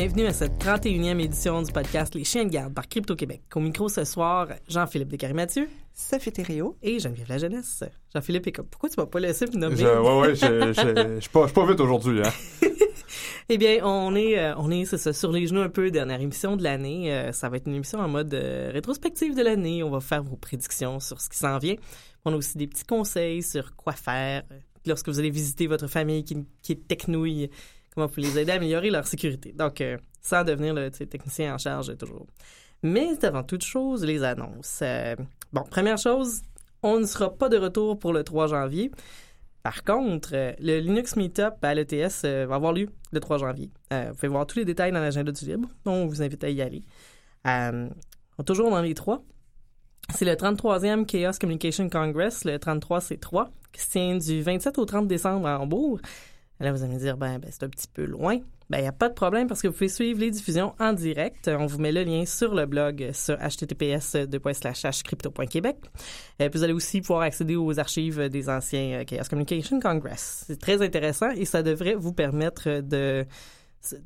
Bienvenue à cette 31e édition du podcast Les Chiens de garde par Crypto-Québec. Au micro ce soir, Jean-Philippe Descaries-Mathieu. Sophie Thériault. Et Geneviève La Jeunesse. Jean-Philippe est pourquoi tu m'as pas laissé me nommer? Je, ouais, ouais, je, je, je, suis pas, pas vite aujourd'hui, hein. eh bien, on est, euh, on est, c'est ça, sur les genoux un peu, dernière émission de l'année. Euh, ça va être une émission en mode euh, rétrospective de l'année. On va faire vos prédictions sur ce qui s'en vient. On a aussi des petits conseils sur quoi faire lorsque vous allez visiter votre famille qui, qui est technouille vous les aider à améliorer leur sécurité. Donc, euh, sans devenir le technicien en charge toujours. Mais avant toute chose, les annonces. Euh, bon, première chose, on ne sera pas de retour pour le 3 janvier. Par contre, euh, le Linux Meetup à l'ETS va avoir lieu le 3 janvier. vous pouvez voir tous les détails dans l'agenda du libre, on vous invite à y aller. toujours dans les trois, c'est le 33e Chaos Communication Congress, le 33C3, qui se tient du 27 au 30 décembre à Hambourg. Là, vous allez me dire, ben, ben c'est un petit peu loin. Ben, il n'y a pas de problème parce que vous pouvez suivre les diffusions en direct. On vous met le lien sur le blog sur https crypto.québec. Et puis vous allez aussi pouvoir accéder aux archives des anciens euh, Chaos Communication Congress. C'est très intéressant et ça devrait vous permettre de,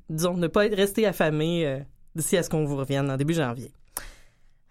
disons, ne pas être resté affamé euh, d'ici à ce qu'on vous revienne en début janvier.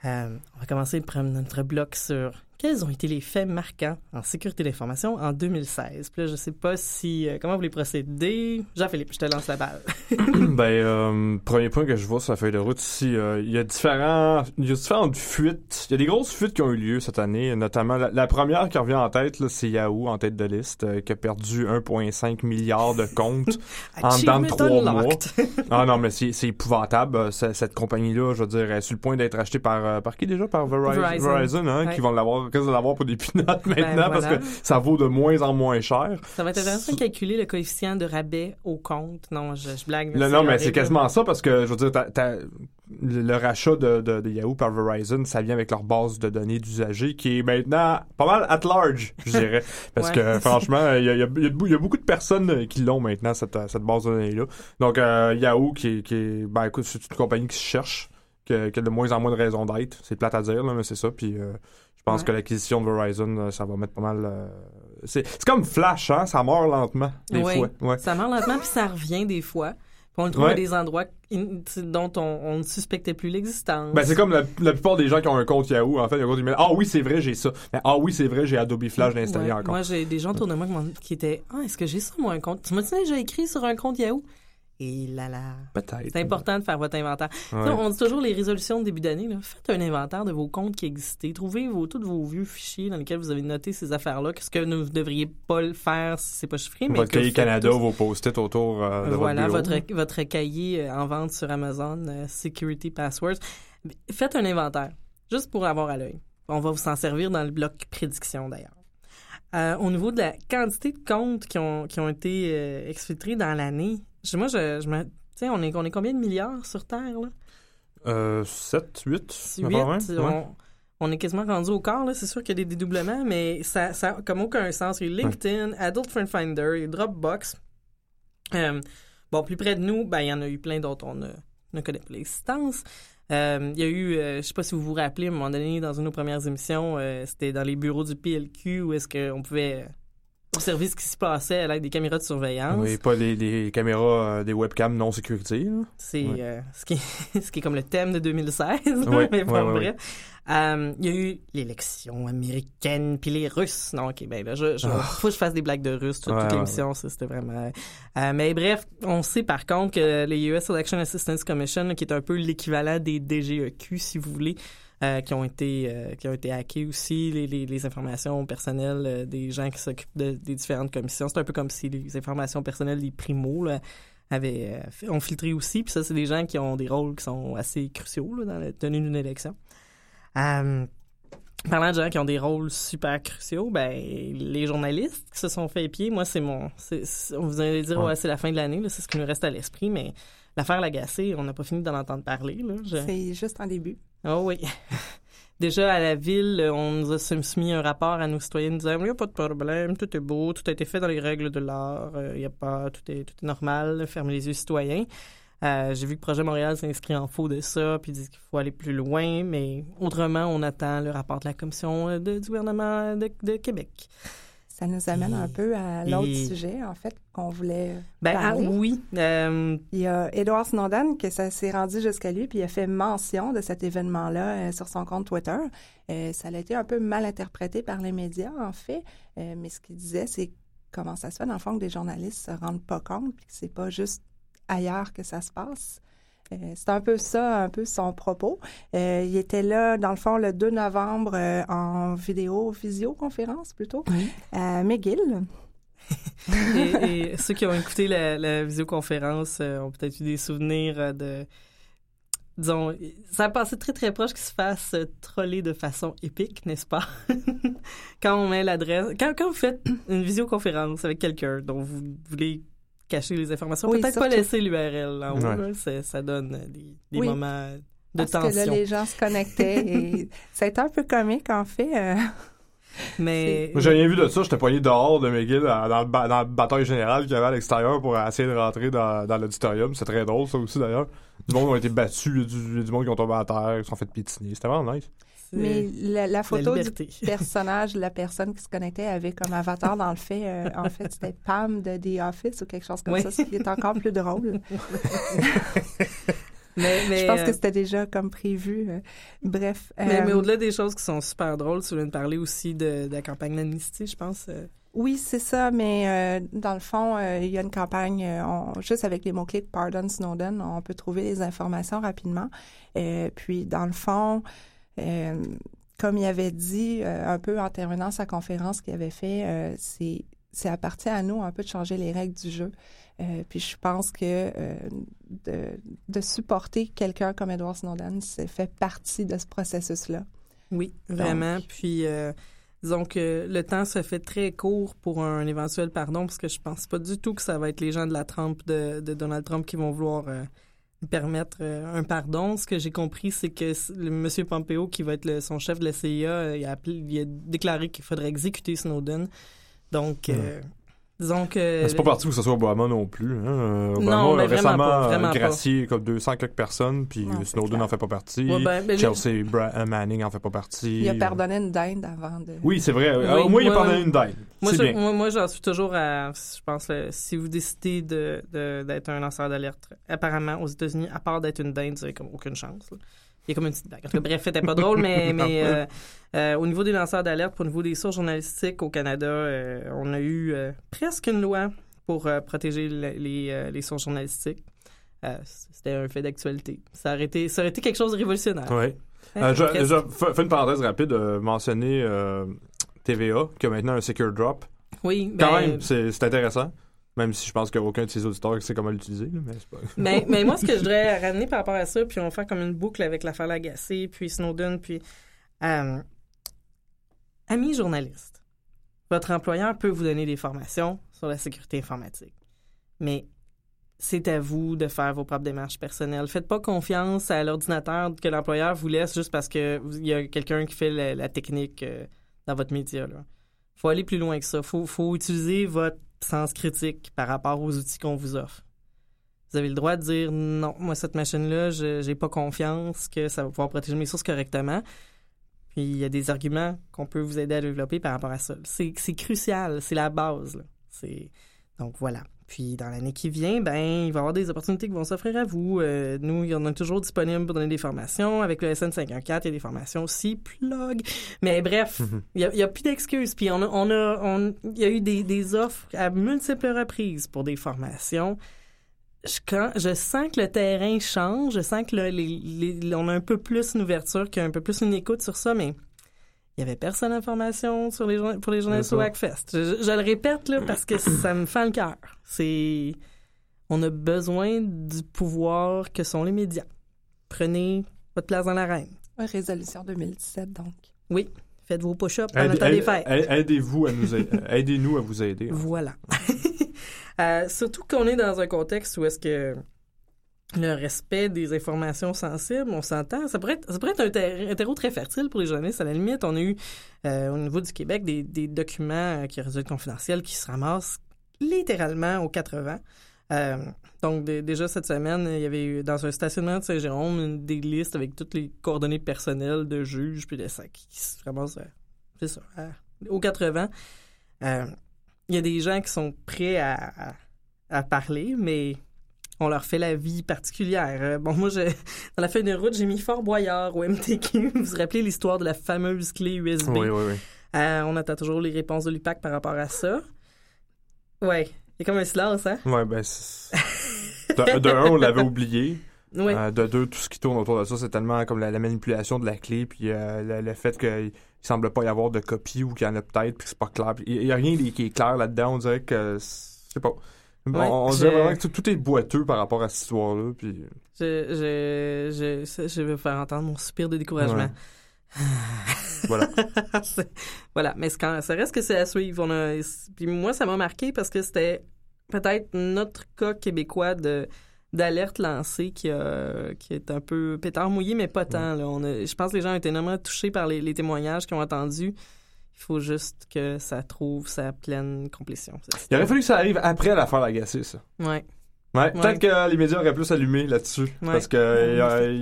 Euh, on va commencer notre bloc sur quels ont été les faits marquants en sécurité d'information en 2016? Puis là, je sais pas si... Euh, comment vous voulez procéder? Jean-Philippe, je te lance la balle. ben, euh, premier point que je vois sur la feuille de route ici, euh, il y a différents, il y a différentes fuites. Il y a des grosses fuites qui ont eu lieu cette année, notamment la, première qui revient en tête, c'est Yahoo en tête de liste, qui a perdu 1,5 milliard de comptes en dedans de trois mois. ah non, mais c'est épouvantable. Cette compagnie-là, je veux dire, est sur le point d'être achetée par, par qui déjà? Par Verizon, Verizon, hein, qui vont l'avoir de l'avoir pour des pinottes ben, maintenant parce que ça vaut de moins en moins cher. Ça va être intéressant de calculer le coefficient de rabais au compte. Non, je, blague. non, mais c'est quasiment ça parce que, je veux dire, le rachat de, Yahoo par Verizon, ça vient avec leur base de données d'usagers qui est maintenant pas mal at large, je dirais. Parce que franchement, il y a, beaucoup de personnes qui l'ont maintenant, cette, base de données-là. Donc, euh, Yahoo, qui est, qui ben écoute, c'est une compagnie qui se cherche, qui a, de moins en moins de raisons d'être. C'est plate à dire, là, mais c'est ça. Puis, euh, je pense que l'acquisition de Verizon, euh, ça va mettre pas mal. Euh, c'est comme Flash, hein? Ça meurt lentement, des fois. Ouais. Ça meurt lentement, puis ça revient des fois. Puis on le trouve à des endroits dont on, ne suspectait plus l'existence. Ben, c'est comme la, plupart des gens qui ont un compte Yahoo, en fait, ils ont dit, ah oui, c'est vrai, j'ai ça. Mais, ah oui, c'est vrai, j'ai Adobe Flash installé encore. Moi, j'ai des gens autour de moi qui étaient, ah, est-ce que j'ai ça, moi, un compte? Tu m'as dit, j'ai écrit sur un compte Yahoo? Et là là. Peut-être. C'est important de faire votre inventaire. On dit toujours les résolutions de début d'année. Faites un inventaire de vos comptes qui existaient. Trouvez vos, tous vos vieux fichiers dans lesquels vous avez noté ces affaires-là. Qu'est-ce que vous ne devriez pas le faire si c'est pas chiffré. votre cahier Canada, vos post-it autour euh, de voilà, votre bureau. Votre, votre cahier euh, en vente sur Amazon, euh, Security Passwords. Faites un inventaire, juste pour avoir à l'œil. On va vous en servir dans le bloc prédiction d'ailleurs. au niveau de la quantité de comptes qui ont, qui ont été exfiltrés dans l'année, moi, je, je me. Tu sais, on est, on est combien de milliards sur Terre, là? Euh, 7, 8. 8. On, on, est quasiment rendu au quart, là. C'est sûr qu'il y a des dédoublements, mais ça, ça comme aucun sens. Il y a LinkedIn, Adult Friend Finder, Dropbox. Euh, bon, plus près de nous, ben, il y en a eu plein d'autres. On ne connaît pas l'existence. Euh, il y a eu, euh, je sais pas si vous vous rappelez, à un moment donné, dans une de nos premières émissions, euh, c'était dans les bureaux du PLQ où est-ce qu'on pouvait observer ce qui se passait l'aide des caméras de surveillance. Oui, pas des, caméras, euh, des webcams non sécurisées. C'est euh, ce, qui est, ce qui est comme le thème de 2016, mais bon, bref. Euh, il y a eu l'élection américaine puis les Russes. Non, ok, ben là, je, je, ah. faut que je fasse des blagues de Russes toute, l'émission, ça c'était vraiment. mais bref, on sait par contre que les US Election Assistance Commission, qui est un peu l'équivalent des DGEQ, si vous voulez, euh, qui ont été euh, qui ont été hackés aussi, les, les, les informations personnelles euh, des gens qui s'occupent de, des différentes commissions. C'est un peu comme si les informations personnelles des primos là, avaient ont filtré aussi. Puis ça, c'est des gens qui ont des rôles qui sont assez cruciaux là, dans la tenue d'une élection. parlant de gens qui ont des rôles super cruciaux, ben les journalistes qui se sont fait épier, moi c'est mon, vous allez dire ouais, c'est la fin de l'année, c'est ce qui nous reste à l'esprit, mais l'affaire Lagacé, on n'a pas fini d'en entendre parler. C'est juste en début. Oh oui. Déjà, à la ville, on nous a soumis un rapport à nos citoyens disant il n'y a pas de problème, tout est beau, tout a été fait dans les règles de l'art, euh, il y a pas, tout est, tout est normal, fermez les yeux citoyens. Euh, j'ai vu que Projet Montréal s'inscrit en faux de ça, puis dit qu'il faut aller plus loin, mais autrement, on attend le rapport de la commission euh, de, du gouvernement de, Québec. Ça nous amène un peu à l'autre Et- sujet, en fait, qu'on voulait Ben, ah, oui. euh, Il y a Edward Snowden que ça s'est rendu jusqu'à lui, puis il a fait mention de cet événement-là euh, sur son compte Twitter. Euh, ça a été un peu mal interprété par les médias, en fait, mais ce qu'il disait, c'est comment ça se fait, dans le fond, que des journalistes se rendent pas compte, puis que c'est pas juste ailleurs que ça se passe. Euh, c'est un peu ça, un peu son propos. Euh, il était là, dans le fond, le 2 novembre euh, en vidéo, visioconférence plutôt, à McGill. et, et ceux qui ont écouté la, la visioconférence euh, ont peut-être eu des souvenirs de. Disons, ça a passé très très proche qu'il se fasse troller de façon épique, n'est-ce pas? quand on met l'adresse. Quand, quand vous faites une visioconférence avec quelqu'un dont vous voulez cacher les informations, Oui, peut-être pas laisser l'URL en haut, Ouais. là, c'est- ça donne des, des Oui. moments de Parce que là, tension. les gens se connectaient et ça a été un peu comique, en fait. euh. Mais. Moi, j'ai rien vu de ça. J'étais poigné dehors de McGill dans, dans dans le bataille générale qu'il y avait à l'extérieur pour essayer de rentrer dans, dans l'auditorium. C'est très drôle, ça aussi, d'ailleurs. Du monde ont été battus, il y a du, du monde qui ont tombé à terre, qui se sont fait piétiner. C'était vraiment nice. Mais la, la la photo du personnage, la personne qui se connectait avait comme avatar dans le fait, euh, en fait, c'était Pam de The Office ou quelque chose comme Oui. ça, ce qui est encore plus drôle. Mais, mais, Je pense euh, que c'était déjà comme prévu. euh. Bref. Mais, euh, mais au-delà des choses qui sont super drôles, tu viens de parler aussi de, de la campagne d'amnistie, je pense. Oui, c'est ça, mais euh, dans le fond, euh, il y a une campagne, on- juste avec les mots-clics Pardon Snowden, on peut trouver les informations rapidement. Puis, dans le fond, euh, comme il avait dit euh, un peu en terminant sa conférence qu'il avait fait, euh, c'est c'est appartient à nous un peu de changer les règles du jeu. Euh, puis je pense que de, de supporter quelqu'un comme Edward Snowden, c'est fait partie de ce processus-là. Oui, vraiment. Puis, disons que le temps se fait très court pour un éventuel pardon, parce que je pense pas du tout que ça va être les gens de la Trump de, de Donald Trump qui vont vouloir euh, permettre euh, un pardon. Ce que j'ai compris, c'est que monsieur Pompeo, qui va être le- son chef de la CIA, euh, il, a appelé- il a déclaré qu'il faudrait exécuter Snowden. Donc, euh, disons que... Mais C'est pas parti que ce soit Obama non plus. Hein. Euh, Obama Non, mais a récemment pas, vraiment euh, pas. gracié comme 200 quelques personnes, puis Non, Snowden n'en fait pas partie. Ouais, ben, ben, Chelsea Bra- euh, Manning en fait pas partie. Il a pardonné une dinde avant de... Oui, c'est vrai. Oui, Au moins, il a pardonné une dinde. Moi, C'est je- bien. moi, moi, j'en suis toujours à. Je pense, euh, si vous décidez de, de- d'être un lanceur d'alerte, apparemment, aux États-Unis, à part d'être une dinde, vous avez comme aucune chance. là. Il y a comme une petite blague. En tout cas, bref, c'était pas drôle, mais, mais euh, euh, au niveau des lanceurs d'alerte, au niveau des sources journalistiques au Canada, euh, on a eu presque une loi pour protéger le- les, les sources journalistiques. C'était un fait d'actualité. Ça aurait été, ça aurait été quelque chose de révolutionnaire. Hein, Euh, je, fais une parenthèse rapide, mentionner TVA, qui a maintenant un secure drop. Oui, Quand ben, même, c'est intéressant. Même si je pense qu'aucun de ses auditeurs sait comment l'utiliser. Mais c'est pas... mais, mais moi, ce que je voudrais ramener par rapport à ça, puis on va faire comme une boucle avec l'affaire Lagacé, puis Snowden, puis... Euh, amis journalistes, votre employeur peut vous donner des formations sur la sécurité informatique. Mais c'est à vous de faire vos propres démarches personnelles. Faites pas confiance à l'ordinateur que l'employeur vous laisse juste parce que vous- il y a quelqu'un qui fait la, la technique euh, dans votre média. Là. faut aller plus loin que ça. faut, faut utiliser votre sens critique par rapport aux outils qu'on vous offre. Vous avez le droit de dire non, moi cette machine-là, j'ai pas confiance que ça va pouvoir protéger mes sources correctement. Puis il y a des arguments qu'on peut vous aider à développer par rapport à ça. C'est crucial, c'est la base. là. Donc voilà. Puis dans l'année qui vient, ben il va y avoir des opportunités qui vont s'offrir à vous. Euh, nous, il y en a toujours disponible pour donner des formations. Avec le SN514, il y a des formations aussi. Plug. Mais bref, il a, il y a plus d'excuses. Puis on a, on a, on- il y a eu des, des offres à multiples reprises pour des formations. Je, quand, je sens que le terrain change. Je sens que là, les, les- on a un peu plus une ouverture, qu'il y a un peu plus une écoute sur ça, mais il y avait personne en formation sur les, journa- pour les journalistes au. Hackfest. Je, je le répète là, parce que ça me fait le cœur. C'est, on a besoin du pouvoir que sont les médias. Prenez votre place dans l'arène. Ouais, Résolution 2017, donc. Oui, faites vos push-ups en aidez- Aidez-vous à nous aider. Aidez-nous à vous aider. Voilà. Euh, surtout qu'on est dans un contexte où est-ce que le respect des informations sensibles, on s'entend, ça pourrait être, un, ter- un terreau très fertile pour les journalistes. À la limite, on a eu euh, au niveau du Québec des, documents euh, qui résultent confidentiels qui se ramassent littéralement aux 80. Euh, donc dé- déjà cette semaine, il y avait eu dans un stationnement de Saint-Jérôme des listes avec toutes les coordonnées personnelles de juges puis de ça qui se ramassent, euh, c'est ça, aux 80. Euh, il y a des gens qui sont prêts à, à parler, mais on leur fait la vie particulière. Euh, bon, moi, je, dans la feuille de route, j'ai mis Fort Boyard au MTQ. Vous vous rappelez l'histoire de la fameuse clé USB? Oui, oui, oui. Euh, on attend toujours les réponses de l'UPAC par rapport à ça. Ouais, il y a comme un silence, hein? Ouais, ben, de, de un, on l'avait oublié. Oui. Euh, de deux, tout ce qui tourne autour de ça, c'est tellement comme la, la manipulation de la clé, puis euh, le, le fait qu'il semble pas y avoir de copie ou qu'il y en a peut-être, puis que c'est pas clair. Il y a rien qui est clair là-dedans. On dirait que, c'est- je sais pas. Bon, Ouais, on dirait vraiment que tout, tout est boiteux par rapport à cette histoire-là. Puis Je, je, je, vais faire entendre mon soupir de découragement. voilà. Voilà, mais quand, ça reste que c'est à suivre. On a, puis moi, ça m'a marqué parce que c'était peut-être notre cas québécois de d'alerte lancée qui, a, qui est un peu pétard mouillé, mais pas tant. Là. On a, je pense que les gens ont été énormément touchés par les, les témoignages qu'ils ont entendus. Il faut juste que ça trouve sa pleine complétion. Il aurait fallu que ça arrive après l'affaire Lagacé, ça. Ouais. Ouais, Ouais. peut-être que les médias auraient plus allumé là-dessus. Parce que Ouais.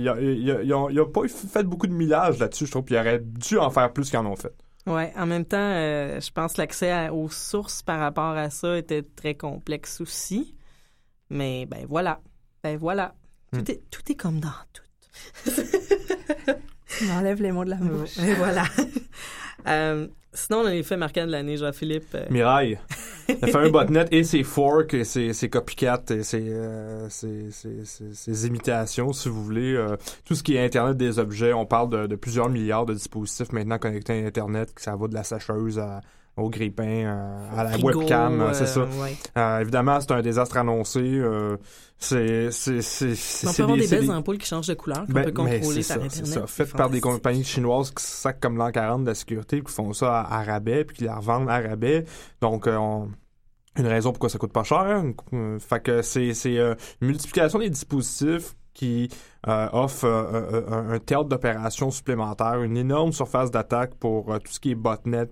ils ont pas fait beaucoup de millage là-dessus, je trouve, puis ils auraient dû en faire plus qu'ils en ont fait. Ouais, en même temps, euh, je pense que l'accès aux sources par rapport à ça était très complexe aussi. Mais ben voilà, ben voilà. Tout, Hmm. est, tout est comme dans tout. On enlève les mots de la bouche. Et voilà. Euh, sinon, on a les faits marquants de l'année, Jean-Philippe. euh, Mirail. Le fameux botnet et ses forks et ses, ses copycats et ses, euh, ses- ses imitations, si vous voulez. euh, tout ce qui est Internet des objets, on parle de, de plusieurs milliards de dispositifs maintenant connectés à Internet, que ça va de la sacheuse à- au grippin, euh, à la frigo, webcam, euh, c'est euh, ça. ouais. Euh, évidemment, c'est un désastre annoncé. c'est c'est c'est c'est On peut avoir des, belles ampoules qui changent de couleur qu'on ben, peut mais contrôler c'est par ça, c'est Internet. ça. C'est Fait par des compagnies chinoises qui sacent comme l'an 40 de la sécurité, qui font ça à, à rabais, puis qui la revendent à rabais. Donc, on- une raison pourquoi ça coûte pas cher. Fait que c'est c'est une multiplication des dispositifs qui euh, offre euh, euh, un, théâtre d'opération supplémentaire, une énorme surface d'attaque pour tout ce qui est botnet,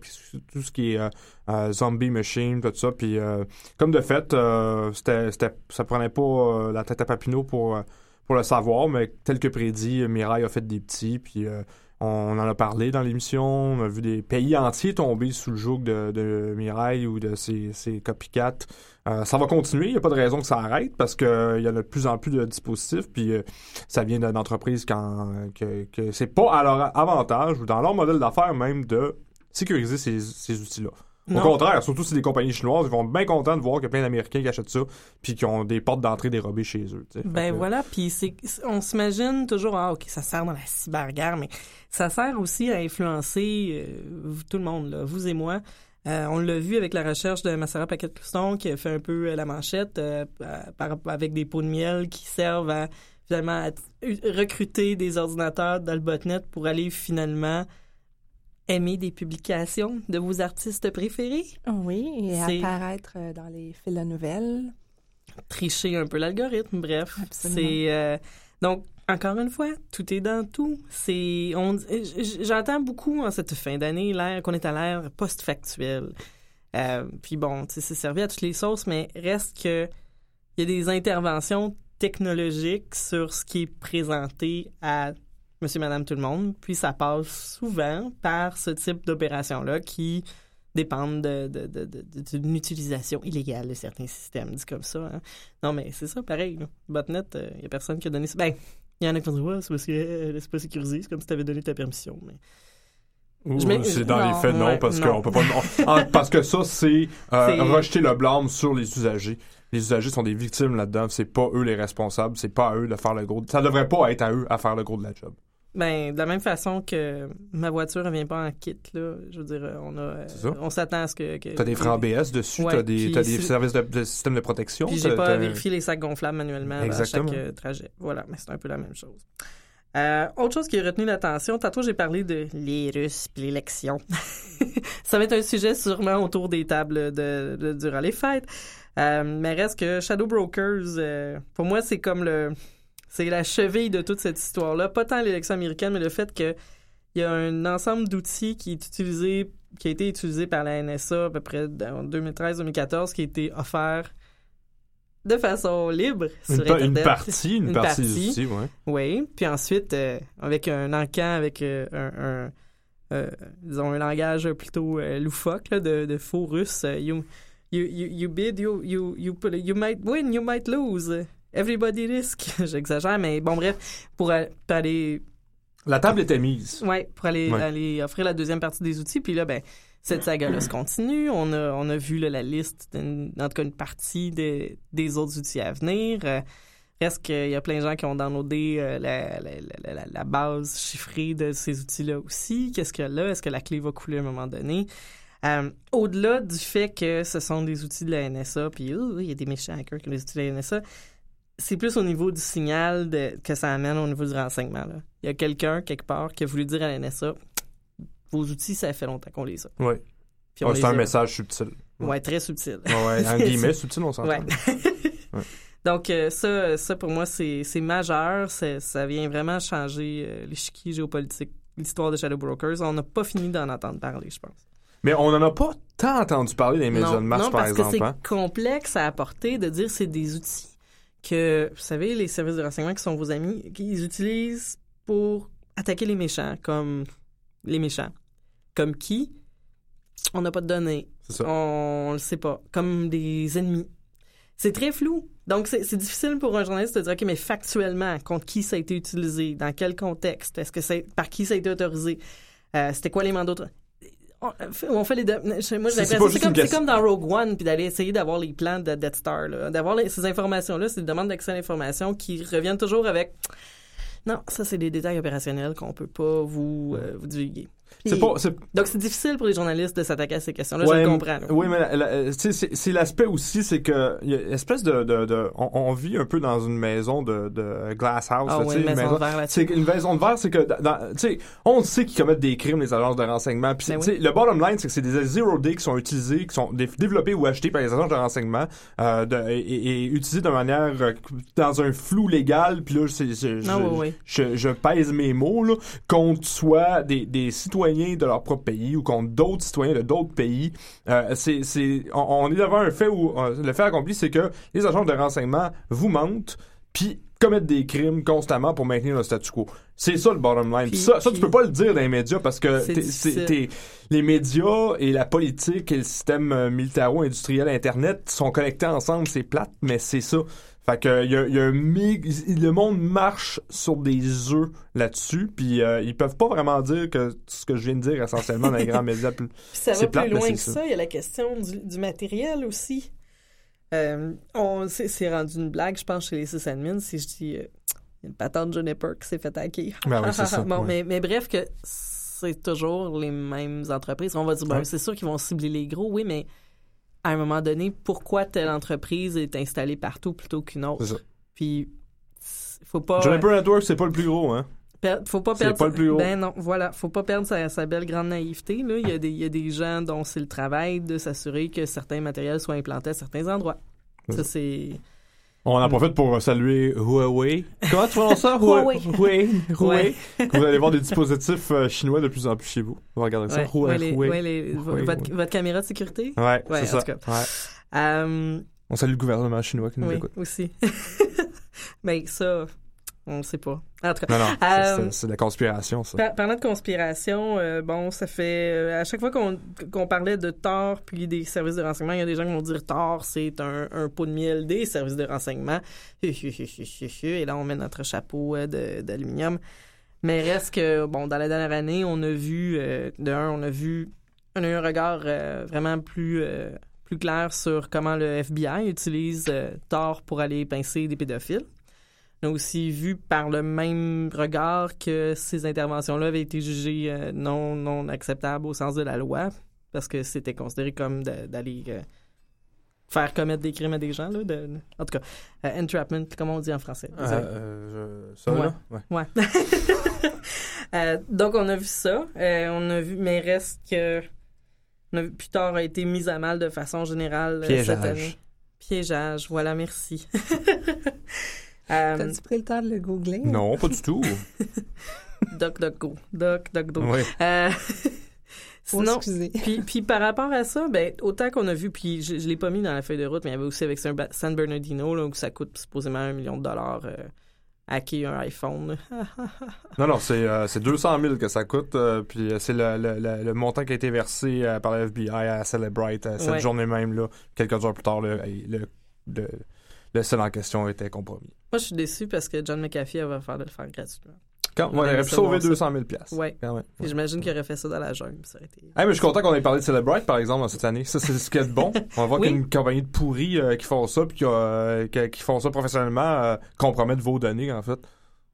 tout ce qui est zombie machine, tout ça. Puis comme de fait, c'était, c'était, ça prenait pas la tête à Papineau pour, pour le savoir, mais tel que prédit, Mirai a fait des petits, puis on en a parlé dans l'émission, on a vu des pays entiers tomber sous le joug de, de Mirai ou de ses, ses copycats. Euh, ça va continuer, il n'y a pas de raison que ça arrête parce qu'il y en a de plus en plus de dispositifs, puis euh, ça vient d'une entreprise quand, que, que c'est pas à leur avantage ou dans leur modèle d'affaires même de sécuriser ces, ces outils-là. Au contraire, surtout si des compagnies chinoises, ils vont être bien contents de voir qu'il y a plein d'Américains qui achètent ça, puis qui ont des portes d'entrée dérobées chez eux. Ben que- voilà, puis c'est on s'imagine toujours ah OK, ça sert dans la cyberguerre mais ça sert aussi à influencer euh, tout le monde là, vous et moi. Euh, on l'a vu avec la recherche de Massara Paquette-Clouston qui a fait un peu euh, la manchette euh, par- avec des pots de miel qui servent à finalement à t- recruter des ordinateurs dans le botnet pour aller finalement aimer des publications de vos artistes préférés, Oui, et apparaître euh, dans les fils de nouvelles. tricher un peu l'algorithme, bref. Absolument. C'est euh, donc encore une fois, tout est dans tout. C'est on j'entends beaucoup en cette fin d'année l'air qu'on est à l'ère post-factuelle. Euh, puis bon, c'est servi à toutes les sauces, mais reste que il y a des interventions technologiques sur ce qui est présenté à Monsieur, Madame, tout le monde, puis ça passe souvent par ce type d'opération-là qui dépendent de, de, de, de- d'une utilisation illégale de certains systèmes, dit comme ça. hein. Non, mais c'est ça, pareil. Là. Botnet, il n'y a personne qui a donné ça. Ben, il y en a qui vont dire, ouais, c'est parce que euh, c'est pas sécurisé, c'est comme si tu avais donné ta permission. Mais... C'est dans non, les faits, non, ouais, parce qu'on peut pas. non. Ah, parce que ça, c'est euh, C'est- rejeter le blâme sur les usagers. Les usagers sont des victimes là-dedans. C'est pas eux les responsables. C'est pas à eux de faire le gros. Ça devrait pas être à eux à faire le gros de la job. Ben, de la même façon que ma voiture ne vient pas en kit, là, je veux dire, on a, ça. on s'attend à ce que... que T'as des freins ABS dessus, Ouais, t'as des, t'as des services de, de système de protection. Puis j'ai pas vérifié les sacs gonflables manuellement à Exactement. chaque euh, trajet. Voilà, mais c'est un peu la même chose. Euh, autre chose qui a retenu l'attention, tantôt j'ai parlé de les Russes puis l'élection. Ça va être un sujet sûrement autour des tables de, de- durant les fêtes. Euh, mais reste que Shadow Brokers, euh, pour moi, c'est comme le. C'est la cheville de toute cette histoire-là. Pas tant l'élection américaine, mais le fait que il y a un ensemble d'outils qui est utilisé, qui a été utilisé par la NSA à peu près en 2013-2014, qui a été offert de façon libre Une, sur pa- Internet. une partie, une, Une partie, partie. aussi, ouais. Oui. Puis ensuite, euh, avec un encan, avec euh, un, un, disons, un langage plutôt loufoque de, de, faux russe. you, you, you, bid, you, you, you, you might win, you might lose. Everybody risk. J'exagère, mais bon, bref, pour, aller la table était mise. Oui, pour aller, aller offrir la deuxième partie des outils. Puis là, ben, cette saga-là se continue. On a, on a vu la liste, en tout cas une partie des autres outils à venir. Euh, reste qu'il y a plein de gens qui ont downloadé euh, la, la, la, base chiffrée de ces outils-là aussi. Qu'est-ce qu'il y a là? Est-ce que la clé va couler à un moment donné? Euh, au-delà du fait que ce sont des outils de la NSA, puis il y a des méchants hackers qui ont des outils de la NSA, c'est plus au niveau du signal que ça amène au niveau du renseignement. Il y a quelqu'un, quelque part, qui a voulu dire à la NSA vos outils, ça fait longtemps qu'on les a. Oui. c'est un message subtil. Oui, très subtil. Ouais, en guillemets, subtil, on s'entend. Ouais. Donc, euh, ça, ça, pour moi, c'est majeur. Ça vient vraiment changer euh, l'échiquier géopolitique, l'histoire de Shadow Brokers. On n'a pas fini d'en entendre parler, je pense. Mais on n'en a pas tant entendu parler des médias de masse, non, par exemple. parce que c'est hein. complexe à apporter de dire c'est des outils que, vous savez, les services de renseignement qui sont vos amis, qu'ils utilisent pour attaquer les méchants, comme les méchants. Comme qui? On n'a pas de données. Ça. On ne le sait pas. Comme des ennemis. C'est très flou. Donc, c'est difficile pour un journaliste de dire, OK, mais factuellement, contre qui ça a été utilisé? Dans quel contexte? Est-ce que c'est par qui ça a été autorisé? Euh, C'était quoi les mandats? On, fait les deux. Moi, j'ai l'impression c'est comme, comme, dans Rogue One, puis d'aller essayer d'avoir les plans de Death Star, d'avoir ces informations-là, c'est des demandes d'accès à l'information qui reviennent toujours avec. Non, ça c'est des détails opérationnels qu'on peut pas vous, euh, vous divulguer. Donc, c'est difficile pour les journalistes de s'attaquer à ces questions-là, je le comprends. Oui, mais c'est l'aspect aussi, c'est que y a une espèce de... de, de on, vit un peu dans une maison de, de glass house. Ah, là, une maison, de verre C'est une maison de verre, c'est que... on sait qu'ils commettent des crimes, les agences de renseignement. Puis, ben le bottom line, c'est que c'est des zero day qui sont utilisés, qui sont développés ou achetés par les agences de renseignement euh, et, utilisés de manière... Euh, dans un flou légal. Puis là, je, ah, je, je, pèse mes mots, là, contre soit des, des citoyens de leur propre pays ou contre d'autres citoyens de d'autres pays. Euh, c'est, c'est, on, est devant un fait où euh, le fait accompli, c'est que les agents de renseignement vous mentent, puis commettent des crimes constamment pour maintenir le statu quo. C'est ça le bottom line. ça, ça tu peux pas le dire dans les médias parce que c'est les médias et la politique et le système euh, militaro-industriel Internet sont connectés ensemble. C'est plate, mais c'est ça. Fait que y a, y a un le monde marche sur des œufs là-dessus, puis euh, ils peuvent pas vraiment dire que ce que je viens de dire essentiellement dans les grands médias. ça va plus loin que ça. Il y a la question du, matériel aussi. Euh, on c'est rendu une blague, je pense, chez les sysadmins si je dis euh, une patente Juniper qui s'est fait hacker. Ben oui, ça, bon, mais, mais bref que c'est toujours les mêmes entreprises. On va dire, ben, c'est sûr qu'ils vont cibler les gros, oui, mais à un moment donné, pourquoi telle entreprise est installée partout plutôt qu'une autre? Ça. Puis, faut pas. Juniper Network, c'est pas le plus gros, hein? faut pas perdre. pas le plus gros. Ben non, voilà. Faut pas perdre sa, belle grande naïveté, là. Il y, a des, il y a des gens dont c'est le travail de s'assurer que certains matériels soient implantés à certains endroits. Ça, c'est. On en profite pour saluer Huawei. Comment tu prononces ça? Huawei. Huawei. Huawei. Vous allez voir des dispositifs euh, chinois de plus en plus chez vous. Vous regardez ça. Huawei. Ouais, votre, caméra de sécurité? Ouais, c'est ça. Um, On salue le gouvernement chinois qui nous oui, écoute. aussi. Mais ça, on ne sait pas. En tout cas, non, non, euh, c'est de la conspiration, ça. parlant de conspiration, euh, bon, ça fait... Euh, à chaque fois qu'on parlait de Tor puis des services de renseignement, il y a des gens qui vont dire Tor, c'est un, un, pot de miel des services de renseignement. Et là, on met notre chapeau d'aluminium. Mais reste que, bon, dans la dernière année, on a vu, de un, on a vu, on a eu un regard vraiment plus plus clair sur comment le FBI utilise Tor pour aller pincer des pédophiles. On a aussi vu par le même regard que ces interventions-là avaient été jugées euh, non, non acceptables au sens de la loi, parce que c'était considéré comme d'aller euh, faire commettre des crimes à des gens. Là, de, en tout cas, euh, entrapment, comment on dit en français? Euh, ça, ouais. Ouais. donc, on a vu ça. on a vu, mais reste que... On a vu, plus tard a été mis à mal de façon générale cette année. Piégeage, voilà, merci. Euh, T'as-tu pris le temps de le googler? Non, pas du tout. doc, doc, go. Doc, doc, doc. Oui. Euh, sinon, puis, puis par rapport à ça, ben, autant qu'on a vu, puis je, je l'ai pas mis dans la feuille de route, mais il y avait aussi avec San Bernardino, là, où ça coûte supposément un million de dollars euh, hacker un iPhone. non, non, c'est euh, 200 000 que ça coûte. euh, puis euh, c'est le, le, le, le montant qui a été versé euh, par le FBI à Celebrate euh, cette Ouais. journée même. Là, quelques heures plus tard, le, le, sel en question était compromis. Moi, je suis déçu parce que John McAfee avait offert de le faire gratuitement. Quand, ouais, il aurait pu sauver voir ça. 200 000 piastres. Ouais. J'imagine qu'il aurait fait ça dans la jungle. Ça aurait été... Hey, mais je suis content qu'on ait parlé de Celebrate, par exemple, cette année. Ça, c'est ce qui est de bon. On Oui. qu'une compagnie de pourris euh, qui font ça, puis qui, euh, qui, font ça professionnellement, euh, compromettent vos données, en fait.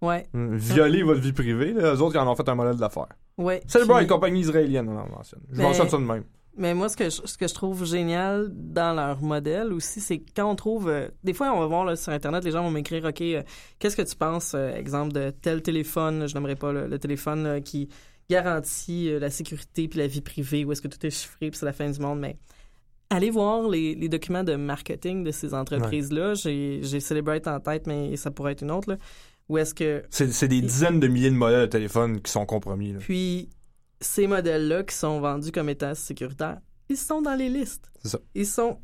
Ouais, Hum, Violer votre vie privée. Eux autres, ils en ont fait un modèle d'affaires. ouais. Celebrate, Puis- compagnie israélienne, on en mentionne. Je Mais- mentionne ça de même. Mais moi, ce que, je, ce que je trouve génial dans leur modèle aussi, c'est quand on trouve... euh, des fois, on va voir là, sur Internet, les gens vont m'écrire, OK, euh, qu'est-ce que tu penses, euh, exemple, de tel téléphone, je n'aimerais pas le, le téléphone là, qui garantit la sécurité puis la vie privée, où est-ce que tout est chiffré puis c'est la fin du monde, mais... Allez voir les, les documents de marketing de ces entreprises-là. J'ai J'ai Celebrate en tête, mais ça pourrait être une autre. Là, où est-ce que C'est c'est des dizaines de milliers de modèles de téléphones qui sont compromis. Là. Puis, ces modèles-là qui sont vendus comme étant sécuritaires, ils sont dans les listes. C'est ça. Ils sont.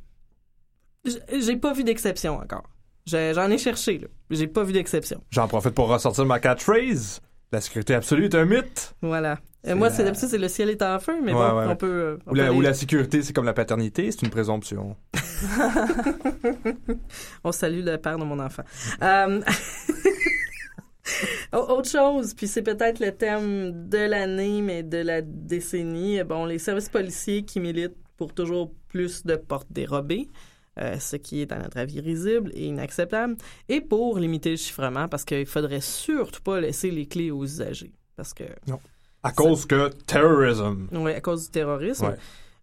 J'ai pas vu d'exception encore. J'en ai cherché, là. J'ai pas vu d'exception. J'en profite pour ressortir ma catchphrase. La sécurité absolue est un mythe. Voilà. Euh, moi, la- c'est d'habitude, c'est le ciel est en feu, mais Ouais, bon, ouais. on peut. euh, on Ou peut la, aller- ou la sécurité, c'est comme la paternité, c'est une présomption. On salue le père de mon enfant. Euh, Autre chose, puis c'est peut-être le thème de l'année, mais de la décennie. Bon, les services policiers qui militent pour toujours plus de portes dérobées, euh, ce qui est à notre avis risible et inacceptable, et pour limiter le chiffrement, parce qu'il faudrait surtout pas laisser les clés aux usagers. Parce que À cause que terrorism. oui, à cause du terrorisme. Ouais.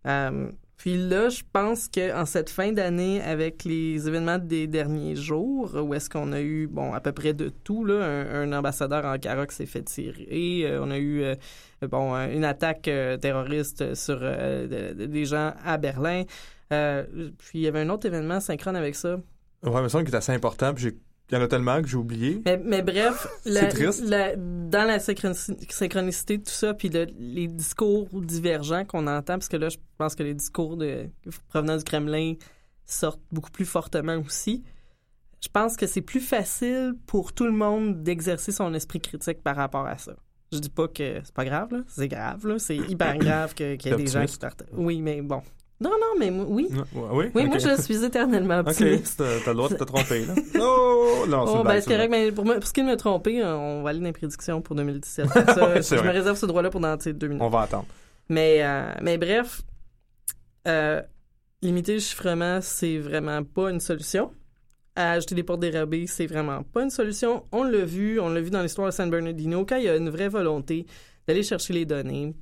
Euh, puis là, je pense qu'en cette fin d'année, avec les événements des derniers jours, où est-ce qu'on a eu, bon, à peu près de tout, là, un, ambassadeur en qui s'est fait tirer, euh, on a eu, euh, bon, euh, une attaque terroriste sur de- de- des gens à Berlin, puis il y avait un autre événement synchrone avec ça. Ouais, mais ça qui est assez important, puis j'ai- il y en a tellement que j'ai oublié. Mais, mais bref, la- triste. la- dans la synchronicité, de tout ça, puis le- les discours divergents qu'on entend, parce que là, je pense que les discours de, provenant du Kremlin sortent beaucoup plus fortement aussi. Je pense que c'est plus facile pour tout le monde d'exercer son esprit critique par rapport à ça. Je dis pas que c'est pas grave, là. C'est grave, là. C'est hyper grave qu'il y ait des gens qui partent. Oui, mais bon. Non, non, mais oui. Ouais, Oui, Oui, Ok. moi, je suis éternellement Ok, optimiste. t'as t'as le droit de te tromper, là. Oh, non, c'est Oh, ben, c'est correct, mais pour, me- pour ce qui est de me tromper, euh, on va aller dans les prédictions pour 2017. Ça, Ouais, je me réserve ce droit-là pour dans deux minutes. On va attendre. Mais, euh, mais bref, euh, limiter le chiffrement, c'est vraiment pas une solution. Ajouter des portes dérobées, c'est vraiment pas une solution. On l'a vu, on l'a vu dans l'histoire de San Bernardino, quand il y a une vraie volonté d'aller chercher les données,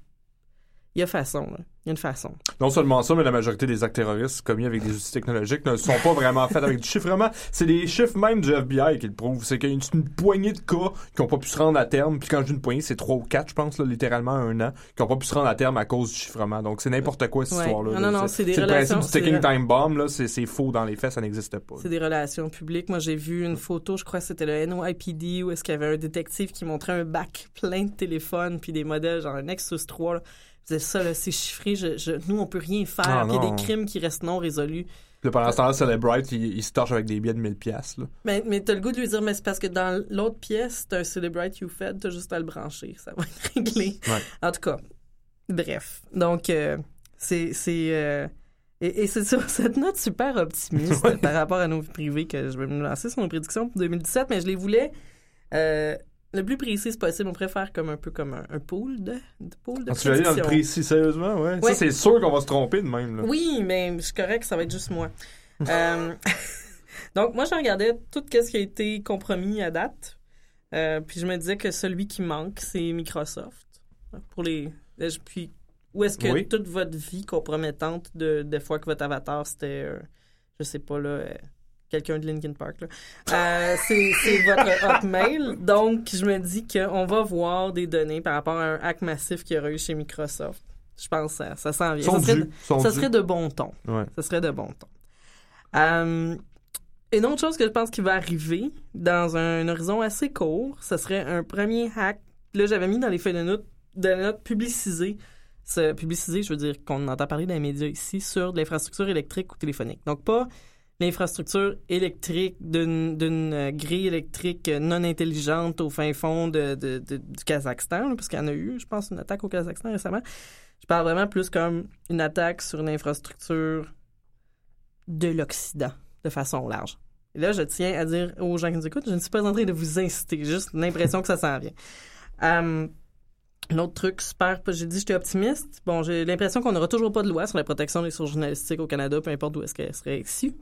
il y a façon, là. Il y a une façon. Non seulement ça, mais la majorité des actes terroristes commis avec des outils technologiques ne sont pas vraiment faits avec du chiffrement. C'est des chiffres même du FBI qui le prouvent. C'est qu'il y a une, une poignée de cas qui n'ont pas pu se rendre à terme. Puis quand je dis une poignée, c'est trois ou quatre, je pense, là, littéralement un an, qui n'ont pas pu se rendre à terme à cause du chiffrement. Donc c'est n'importe quoi cette Ouais. histoire-là. Non, là. non, non, c'est des le principe relations- du ticking time bomb, là. C'est c'est faux dans les faits, ça n'existe pas. C'est des relations publiques. Moi, j'ai vu une photo, je crois que c'était le NYPD, où est-ce qu'il y avait un détective qui montrait un bac plein de téléphones, puis des modèles, genre un Nexus 3. Là. Il disait ça, là, c'est chiffré, je, je- nous, on peut rien faire. Ah, puis il y a des crimes qui restent non résolus. Puis pendant ce temps-là, Celebrite, il, il se torche avec des billets de 1000 piastres, là. Mais, mais t'as le goût de lui dire, mais c'est parce que dans l'autre pièce, t'as un Celebrate You Fed, t'as juste à le brancher. Ça va être réglé. Ouais. En tout cas, bref. Donc, euh, c'est... c'est euh, et, et c'est sur cette note super optimiste Ouais. par rapport à nos vies privées que je vais me lancer sur nos prédictions pour 2017, mais je les voulais euh, le plus précise possible. On préfère comme un peu comme un, un pool de, de pool de Ah, tu vas aller dans le précis, sérieusement, ouais. Ouais. Ça, c'est sûr qu'on va se tromper de même, là. Oui, mais je suis correct, ça va être juste moi. Euh, donc, moi, je regardais tout ce qui a été compromis à date. Euh, puis je me disais que celui qui manque, c'est Microsoft. Pour les. euh, Puis, où est-ce que Oui. toute votre vie compromettante de, de fois que votre avatar, c'était, euh, je sais pas, là, quelqu'un de Linkin Park, là, euh, c'est, votre Hotmail. Donc, je me dis qu'on va voir des données par rapport à un hack massif qu'il y aurait eu chez Microsoft. Je pense que ça, ça s'en vient. Sont Ça serait- dus. ils sont ça dus. serait de bon ton. Ouais. Ça serait de bon ton. Euh, une autre chose que je pense qui va arriver dans un horizon assez court, ce serait un premier hack. Là, j'avais mis dans les feuilles de notes, de notes publicisées. Je veux dire qu'on entend parler dans les médias ici sur de l'infrastructure électrique ou téléphonique. Donc, pas l'infrastructure électrique d'une euh, grille électrique non intelligente au fin fond de, du Kazakhstan, parce qu'il y en a eu, je pense, une attaque au Kazakhstan récemment. Je parle vraiment plus comme une attaque sur une infrastructure de l'Occident, de façon large. Et là, je tiens à dire aux gens qui nous écoutent, je ne suis pas en train de vous inciter, juste l'impression que ça s'en vient. Euh, un autre truc super, j'ai dit que j'étais optimiste. Bon, j'ai l'impression qu'on n'aura toujours pas de loi sur la protection des sources journalistiques au Canada, peu importe où est-ce qu'elle serait issue.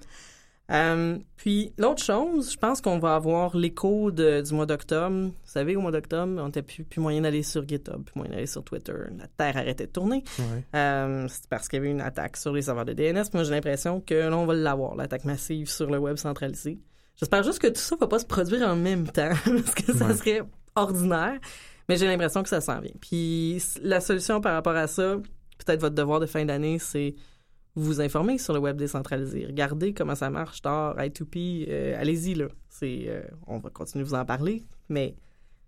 Euh, puis l'autre chose, je pense qu'on va avoir l'écho du mois d'octobre. Vous savez, au mois d'octobre, on n'était plus, plus moyen d'aller sur GitHub, plus moyen d'aller sur Twitter. La Terre arrêtait de tourner. Ouais. Euh, c'est parce qu'il y avait une attaque sur les serveurs de DNS. Moi, j'ai l'impression que là, on va l'avoir, l'attaque massive sur le web centralisé. J'espère juste que tout ça va pas se produire en même temps, parce que ça Ouais. serait ordinaire. Mais j'ai l'impression que ça s'en vient. Puis la solution par rapport à ça, peut-être votre devoir de fin d'année, c'est vous informer sur le web décentralisé. Regardez comment ça marche, Tor, I2P, euh, allez-y là. C'est, euh, on va continuer de vous en parler, mais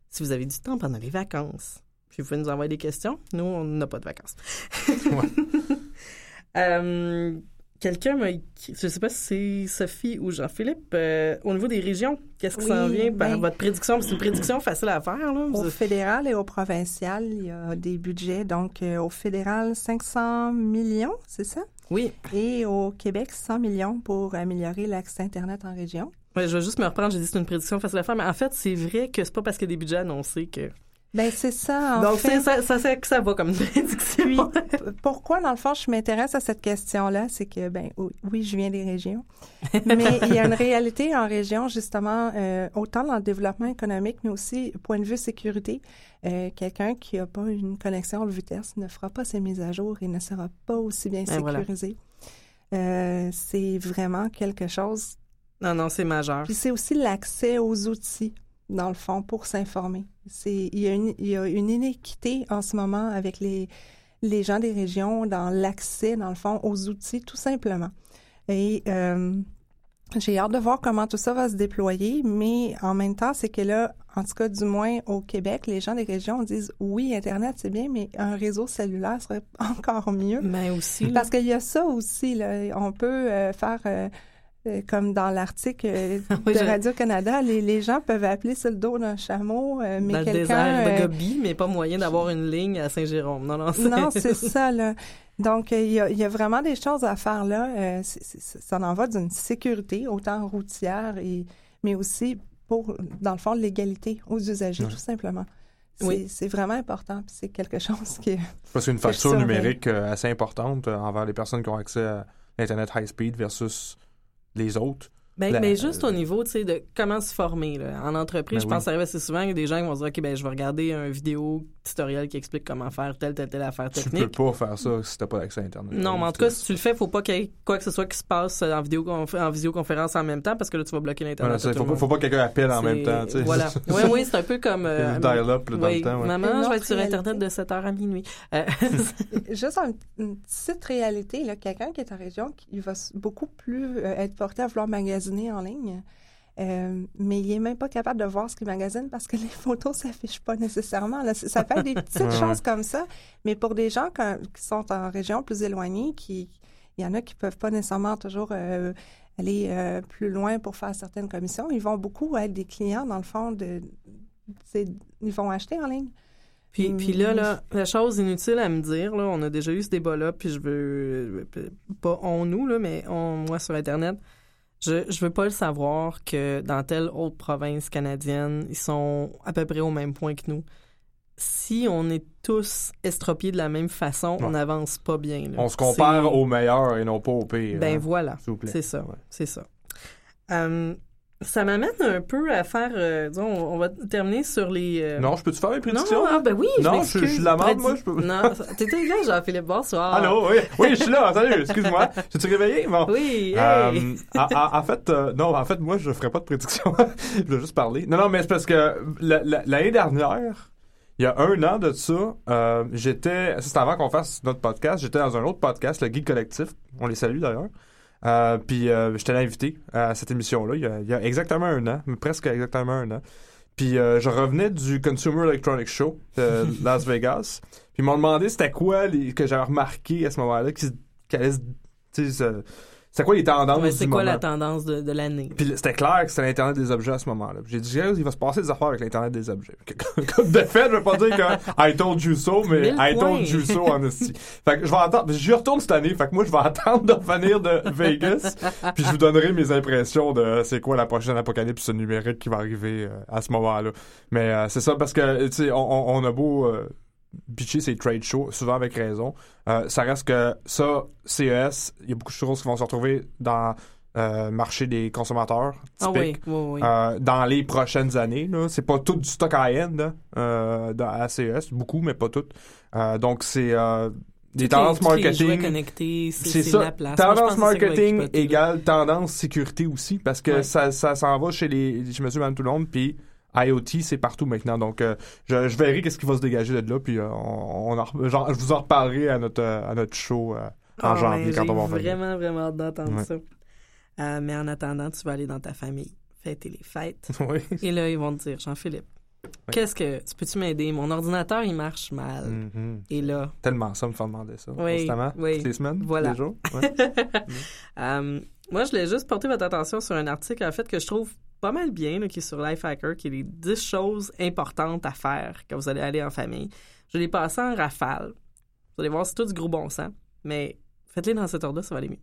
si vous avez du temps pendant les vacances, puis vous pouvez nous envoyer des questions, nous on n'a pas de vacances. Euh, Quelqu'un m'a je sais pas si c'est Sophie ou Jean-Philippe, euh, au niveau des régions, qu'est-ce qui Oui, s'en vient par ben- votre prédiction? C'est une prédiction facile à faire, là. Au fédéral et au provincial, il y a des budgets. Donc, euh, au fédéral, 500 millions, c'est ça? Oui, Et au Québec, 100 millions pour améliorer l'accès Internet en région. Ouais, je vais juste me reprendre, j'ai dit que c'est une prédiction facile à faire, mais en fait, c'est vrai que c'est pas parce qu'il y a des budgets annoncés que... Ben c'est ça, en Donc, fait. ça, ça, c'est que ça va comme prédiction. Puis, pourquoi, dans le fond, je m'intéresse à cette question-là, c'est que, ben, oui, je viens des régions, mais il y a une réalité en région, justement, euh, autant dans le développement économique, mais aussi, point de vue sécurité. Euh, Quelqu'un qui n'a pas une connexion vitesse ne fera pas ses mises à jour et ne sera pas aussi bien Ben, voilà. sécurisé. Euh, c'est vraiment quelque chose. non, non, c'est majeur. Puis c'est aussi l'accès aux outils, dans le fond, pour s'informer. C'est il y, a une, il y a une inéquité en ce moment avec les, les gens des régions dans l'accès, dans le fond, aux outils, tout simplement. Et euh, j'ai hâte de voir comment tout ça va se déployer, mais en même temps, c'est que là, en tout cas, du moins au Québec, les gens des régions disent oui, Internet, c'est bien, mais un réseau cellulaire serait encore mieux. Mais aussi, là, Parce qu'il y a ça aussi, là. On peut euh, faire, euh, euh, comme dans l'article euh, Oui, de Radio-Canada, les, les gens peuvent appeler sur le dos d'un chameau, euh, mais dans le quelqu'un... désert de euh, Gobi, mais pas moyen d'avoir une ligne à Saint-Jérôme. Non, non, c'est... non, c'est ça, là. Donc, euh, il y, a, il y a vraiment des choses à faire là. Euh, c'est- c'est- ça en va d'une sécurité, autant routière, et, mais aussi pour, dans le fond, l'égalité aux usagers, Ouais. tout simplement. C'est Oui. c'est vraiment important, puis c'est quelque chose qui... Parce qu'une facture numérique euh, assez importante euh, envers les personnes qui ont accès à l'Internet high speed versus les autres. Ben, La- mais juste au niveau, tu sais, de comment se former, là. En entreprise, Ben je oui. pense que ça arrive assez souvent qu'il y a des gens qui vont se dire, OK, ben, je vais regarder un vidéo tutoriel qui explique comment faire telle, telle, telle affaire Tu peux technique. pas faire ça si t'as pas accès à Internet. Non, mais en tout cas, si tu le fais, faut pas qu'il y ait quoi que ce soit qui se passe en, vidéo, en visioconférence en même temps parce que là, tu vas bloquer l'Internet. Voilà, faut, pas, faut pas que quelqu'un appelle en même temps. tu sais. Voilà. Oui, oui, c'est un peu comme. Euh, le dial-up dans oui, le temps. ouais. Maman, je vais être sur. Internet de 7h à minuit. Euh, Juste un- une petite réalité, là, quelqu'un qui est en région, il va beaucoup plus euh, être porté à vouloir magasiner en ligne, euh, mais il est même pas capable de voir ce qu'il magasine parce que les photos s'affichent pas nécessairement. Là. Ça fait des petites choses comme ça, mais pour des gens quand- qui sont en région plus éloignée, qui il y en a qui peuvent pas nécessairement toujours euh, aller euh, plus loin pour faire certaines commissions, ils vont beaucoup être des clients dans le fond de ils vont acheter en ligne. Puis, Mm. puis là, là, la chose inutile à me dire, là, on a déjà eu ce débat-là, puis je veux, pas on nous, là, mais on, moi sur Internet, je, je veux pas le savoir que dans telle autre province canadienne, ils sont à peu près au même point que nous. Si on est tous estropiés de la même façon, on n'avance pas bien. là. On se compare au meilleur et non pas au pire. Ben hein, voilà, S'il vous plaît. c'est ça, Ouais. c'est ça. Euh, ça m'amène un peu à faire, euh, disons, on va terminer sur les... euh, Non, je peux-tu faire mes non, prédictions? ah ben oui, je Non, je- je suis la merde, moi, je peux- Non, t'étais là, Jean-Philippe, bonsoir. Allô, oui, oui, je suis là, salut, excuse-moi. T'es-tu réveillé? Bon. Oui, hey. Euh, en, en- en fait, euh, non, en fait, moi, je ferai pas de prédiction. je vais juste parler. Non, non, mais c'est parce que la- la- l'année dernière, il y a un an de ça, euh, j'étais, c'était avant qu'on fasse notre podcast, j'étais dans un autre podcast, le Geek Collectif. On les salue d'ailleurs. Euh, puis euh, j'étais invité à cette émission-là il y, a, il y a exactement un an, presque exactement un an. Puis euh, je revenais du Consumer Electronics Show de Las Vegas. Puis ils m'ont demandé c'était quoi les, que j'avais remarqué à ce moment-là qui, qui allait se- c'est quoi les tendances Ouais, c'est quoi moment? la tendance de, de l'année? Puis c'était clair que c'était l'Internet des objets à ce moment-là. J'ai dit, il va se passer des affaires avec l'Internet des objets. Comme de fait, je vais pas dire que I told you so, mais I told you so en esti. Fait que je vais attendre, j'y retourne cette année, fait que moi, je vais attendre de revenir de Vegas, puis je vous donnerai mes impressions de c'est quoi la prochaine apocalypse numérique qui va arriver euh, à ce moment-là. Mais euh, c'est ça, parce que, tu sais, on, on- on a beau... euh, bitcher ces trade shows, souvent avec raison. Euh, ça reste que ça, CES, il y a beaucoup de choses qui vont se retrouver dans euh, marché des consommateurs Ah oui, typique oui, oui. euh, dans les prochaines années. Là. C'est pas tout du stock high-end là, euh, à CES, beaucoup, mais pas tout. Donc, c'est des tendances marketing. C'est ça. la Tendance marketing égale tendance sécurité aussi, parce que Ouais. ça, ça s'en va chez les chez le monde, puis IoT, c'est partout maintenant. Donc, euh, je, je verrai qu'est-ce qui va se dégager de là, puis euh, on, on en- genre, je vous en reparlerai à notre, euh, à notre show euh, en Ah janvier quand j'ai on va revenir. vraiment, vraiment hâte d'entendre Ouais. ça. Mais en attendant, tu vas aller dans ta famille, fêter les fêtes. oui. Et là, ils vont te dire, Jean-Philippe, qu'est-ce que... Tu peux-tu m'aider? Mon ordinateur, il marche mal. Mhm. Et là, Tellement ça me fait demander ça. Oui, constamment, oui. toutes les semaines, Voilà. tous les jours. Ouais. Euh, moi, je voulais juste porter votre attention sur un article, en fait, que je trouve pas mal bien, là, qui est sur Lifehacker, qui est les 10 choses importantes à faire quand vous allez aller en famille. Je l'ai passé en rafale. Vous allez voir, c'est tout du gros bon sens, mais faites-les dans cet ordre-là, ça va aller mieux.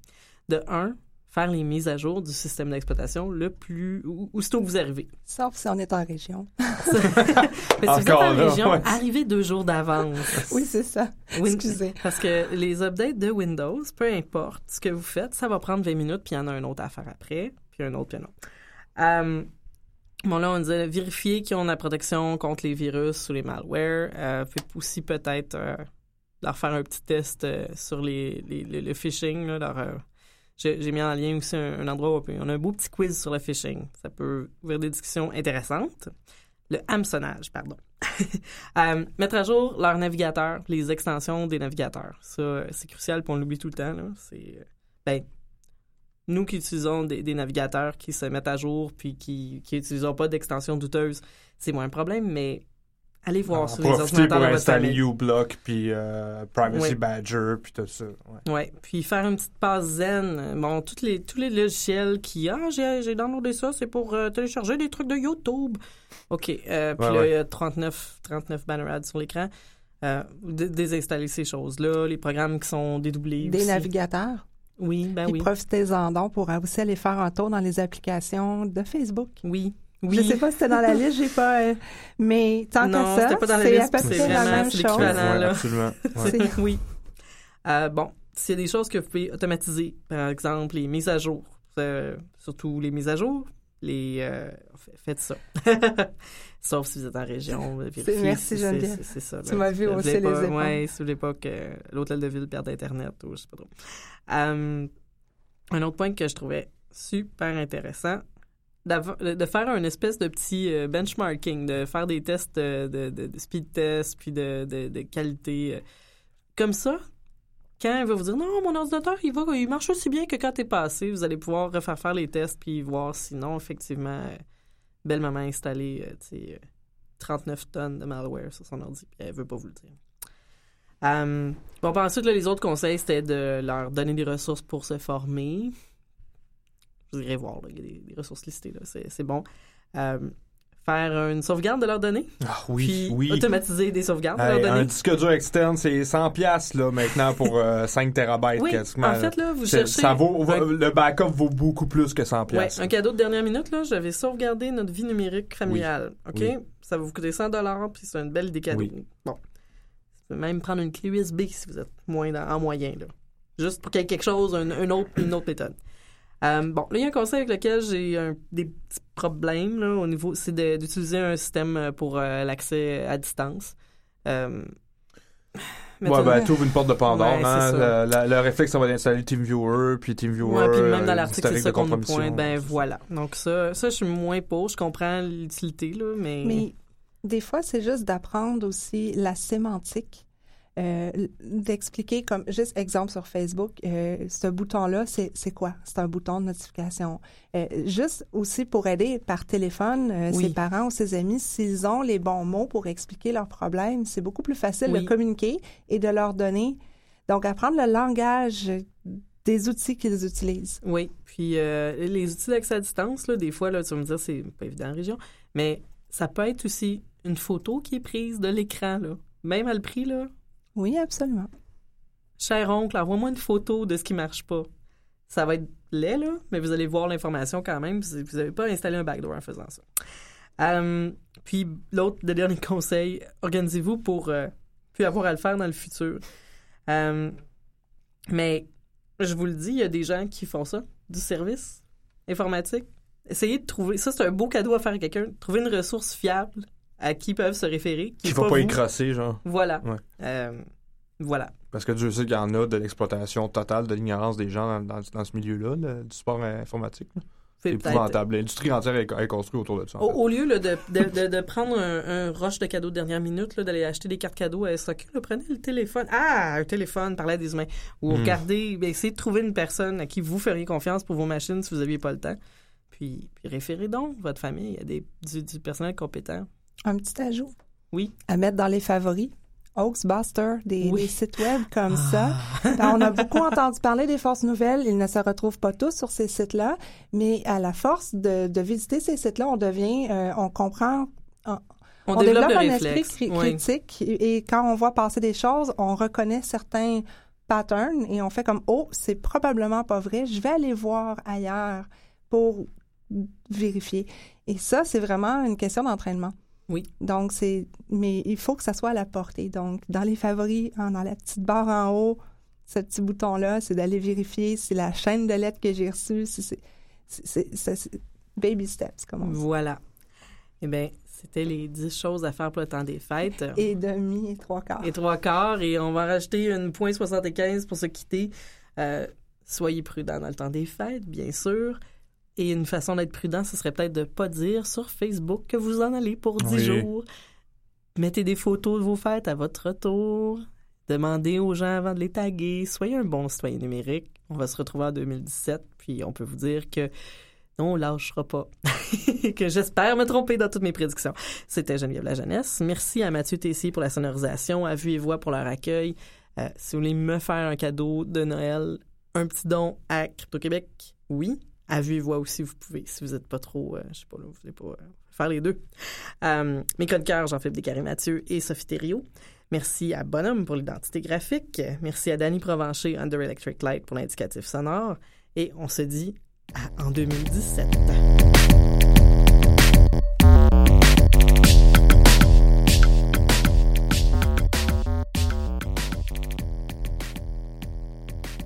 De 1, faire les mises à jour du système d'exploitation le plus... où- Aussitôt que vous arrivez. Sauf si on est en région. Mais si vous êtes Encore en là, région, ouais. arrivez deux jours d'avance. Oui, c'est ça. Win- Excusez. Parce que les updates de Windows, peu importe ce que vous faites, ça va prendre 20 minutes, puis il y en a un autre à faire après, puis un autre, puis un autre. Euh, bon, là, on disait vérifier qu'ils ont la protection contre les virus ou les malwares. Euh, fait aussi peut-être euh, leur faire un petit test euh, sur les, le, phishing. Là, leur, j'ai, mis en lien aussi un, endroit où on a un beau petit quiz sur le phishing. Ça peut ouvrir des discussions intéressantes. Le hameçonnage, pardon. Mettre à jour leur navigateur, les extensions des navigateurs. Ça, c'est crucial, puis on l'oublie tout le temps. C'est, ben, nous qui utilisons des, des navigateurs qui se mettent à jour, puis qui n'utilisons pas d'extension douteuse, c'est moins un problème, mais allez voir En sur les ordinateurs pour installer uBlock, puis euh, Privacy Ouais. Badger, puis tout ça. Ouais. Ouais, puis faire une petite passe zen. Bon, tous les, tous les logiciels qui, ah, j'ai, j'ai downloadé ça, c'est pour euh, télécharger des trucs de YouTube. OK, euh, puis Ouais, là, ouais. il y a 39, 39 banner ads sur l'écran. Euh, dé- désinstaller ces choses-là, les programmes qui sont dédoublés Des aussi. navigateurs? Oui, ben Puis oui. profitez-en donc pour aussi aller faire un tour dans les applications de Facebook. Oui, oui. Je sais pas si c'était dans la liste, j'ai pas. euh, mais tant Non, qu'à ça, c'était pas dans la c'est à liste, peu près c'est la même chose. Ouais, absolument. Ouais. Oui. Euh, bon, s'il y a des choses que vous pouvez automatiser, par exemple les mises à jour, euh, surtout les mises à jour, les euh, faites ça. Sauf si vous êtes en région, euh, vérifiez merci, si c'est- Geneviève. c'est- c'est ça, Tu m'as vu hausser voulez les épaules. Ouais, si vous voulez pas que l'hôtel de ville perde Internet ou je sais pas trop. Euh, un autre point que je trouvais super intéressant, de faire un espèce de petit euh, benchmarking, de faire des tests de, de- de- speed test, puis de, de- qualité. euh. Comme ça, quand il va vous dire non, mon ordinateur, il, va, il marche aussi bien que quand t'es passé, vous allez pouvoir refaire faire les tests, puis voir si non, effectivement, belle maman a installé, euh, tu sais, euh, 39 tonnes de malware sur son ordi, puis elle veut pas vous le dire. Euh, bon, ensuite, les autres conseils, c'était de leur donner des ressources pour se former. Vous irez voir, il y a des, ressources listées, c'est, bon. Euh, faire une sauvegarde de leurs données, Ah, oui, puis oui. automatiser des sauvegardes de leurs un données. disque dur externe, c'est 100 pièces là maintenant pour euh, 5 terabytes Oui, quasiment. en fait, là, vous cherchez... ça vaut, un- le backup vaut beaucoup plus que 100 Ouais, pièces. un cadeau de dernière minute, là, j'avais sauvegardé notre vie numérique familiale. OK? Oui. Ça va vous coûter 100 puis c'est une belle idée cadeau. Bon. Vous pouvez même prendre une clé USB si vous êtes moins dans- en moyen, là. Juste pour qu'il y ait quelque chose, un, un autre, une autre méthode. Euh, bon, là, il y a un conseil avec lequel j'ai un- des petits problèmes, là, au niveau, c'est de- d'utiliser un système euh, pour euh, l'accès à distance. Euh, Ouais, ben, t'ouvres une porte de Pandore, Ouais, hein. Le, la- le réflexe, ça va d'installer TeamViewer, puis TeamViewer. Ouais, puis même dans l'article, c'est ça qu'on nous pointe. Ben voilà. Donc ça, ça, je suis moins pour. Je comprends l'utilité, là, mais... Mais des fois, c'est juste d'apprendre aussi la sémantique. Euh, d'expliquer comme juste exemple sur Facebook euh, ce bouton là c'est c'est quoi? C'est un bouton de notification Euh, juste aussi pour aider par téléphone Oui. ses parents ou ses amis s'ils ont les bons mots pour expliquer leurs problèmes c'est beaucoup plus facile Oui. de communiquer et de leur donner donc apprendre le langage des outils qu'ils utilisent. Oui, puis euh, les outils d'accès à distance, là, des fois, là, tu vas me dire, c'est pas évident en région, mais ça peut être aussi une photo qui est prise de l'écran, là. Même à le prix, là. Oui, absolument. Cher oncle, envoie-moi une photo de ce qui marche pas. Ça va être laid, là, mais vous allez voir l'information quand même. Vous n'avez pas installé un backdoor en faisant ça. Euh, puis l'autre, le dernier conseil, organisez-vous pour euh, puis avoir à le faire dans le futur. Euh, mais je vous le dis, il y a des gens qui font ça, du service informatique. Essayez de trouver, ça c'est un beau cadeau à faire à quelqu'un, trouver une ressource fiable à qui peuvent se référer. Qui ne va pas, écrasser, genre. Voilà. voilà. Parce que Dieu sait qu'il y en a de l'exploitation totale de l'ignorance des gens dans, dans, ce milieu-là, du sport informatique. C'est épouvantable. L'industrie entière est, construite autour de ça. Au, lieu de, de, de, prendre un, rush de cadeaux de dernière minute, d'aller acheter des cartes cadeaux à SOC, prenez le téléphone. Ah, un téléphone, parlez à des humains. Ou hmm. regardez, ben, essayez de trouver une personne à qui vous feriez confiance pour vos machines si vous n'aviez pas le temps. Puis, puis référez donc votre famille à des, du, du personnel compétent. Un petit ajout. Oui. À mettre dans les favoris. Oaksbuster, des, des, sites web comme ça. Ah. Ben, on a beaucoup entendu parler des forces nouvelles. Ils ne se retrouvent pas tous sur ces sites-là, mais à la force de, de visiter ces sites-là, on devient, euh, on comprend, on, développe, un esprit critique et quand on voit passer des choses, on reconnaît certains patterns et on fait comme oh c'est probablement pas vrai, je vais aller voir ailleurs pour vérifier. Et ça c'est vraiment une question d'entraînement. Oui. Donc, c'est. Mais il faut que ça soit à la portée. Donc, dans les favoris, dans la petite barre en haut, ce petit bouton-là, c'est d'aller vérifier si la chaîne de lettres que j'ai reçue, si c'est. Baby steps, comme on dit. Voilà. Eh bien, c'était les 10 choses à faire pour le temps des fêtes. Et demi et trois quarts. Et trois quarts. Et on va rajouter une point 75 pour se quitter. Euh, soyez prudents dans le temps des fêtes, bien sûr. Et une façon d'être prudent, ce serait peut-être de ne pas dire sur Facebook que vous en allez pour 10 jours. Mettez des photos de vos fêtes à votre retour. Demandez aux gens avant de les taguer. Soyez un bon citoyen numérique. On va se retrouver en 2017, puis on peut vous dire que non, on lâchera pas. que j'espère me tromper dans toutes mes prédictions. C'était Geneviève La Jeunesse. Merci à Mathieu Tessier pour la sonorisation, à Vue et Voix pour leur accueil. Euh, si vous voulez me faire un cadeau de Noël, un petit don à Crypto-Québec, oui, à vue voix aussi, vous pouvez, si vous n'êtes pas trop, euh, je sais pas, vous voulez pas euh, faire les deux. Euh, mes cœur, Jean-Philippe Descarré-Mathieu et Sophie Thériault. Merci à Bonhomme pour l'identité graphique. Merci à Danny Provencher, Under Electric Light pour l'indicatif sonore. Et on se dit à, en 2017.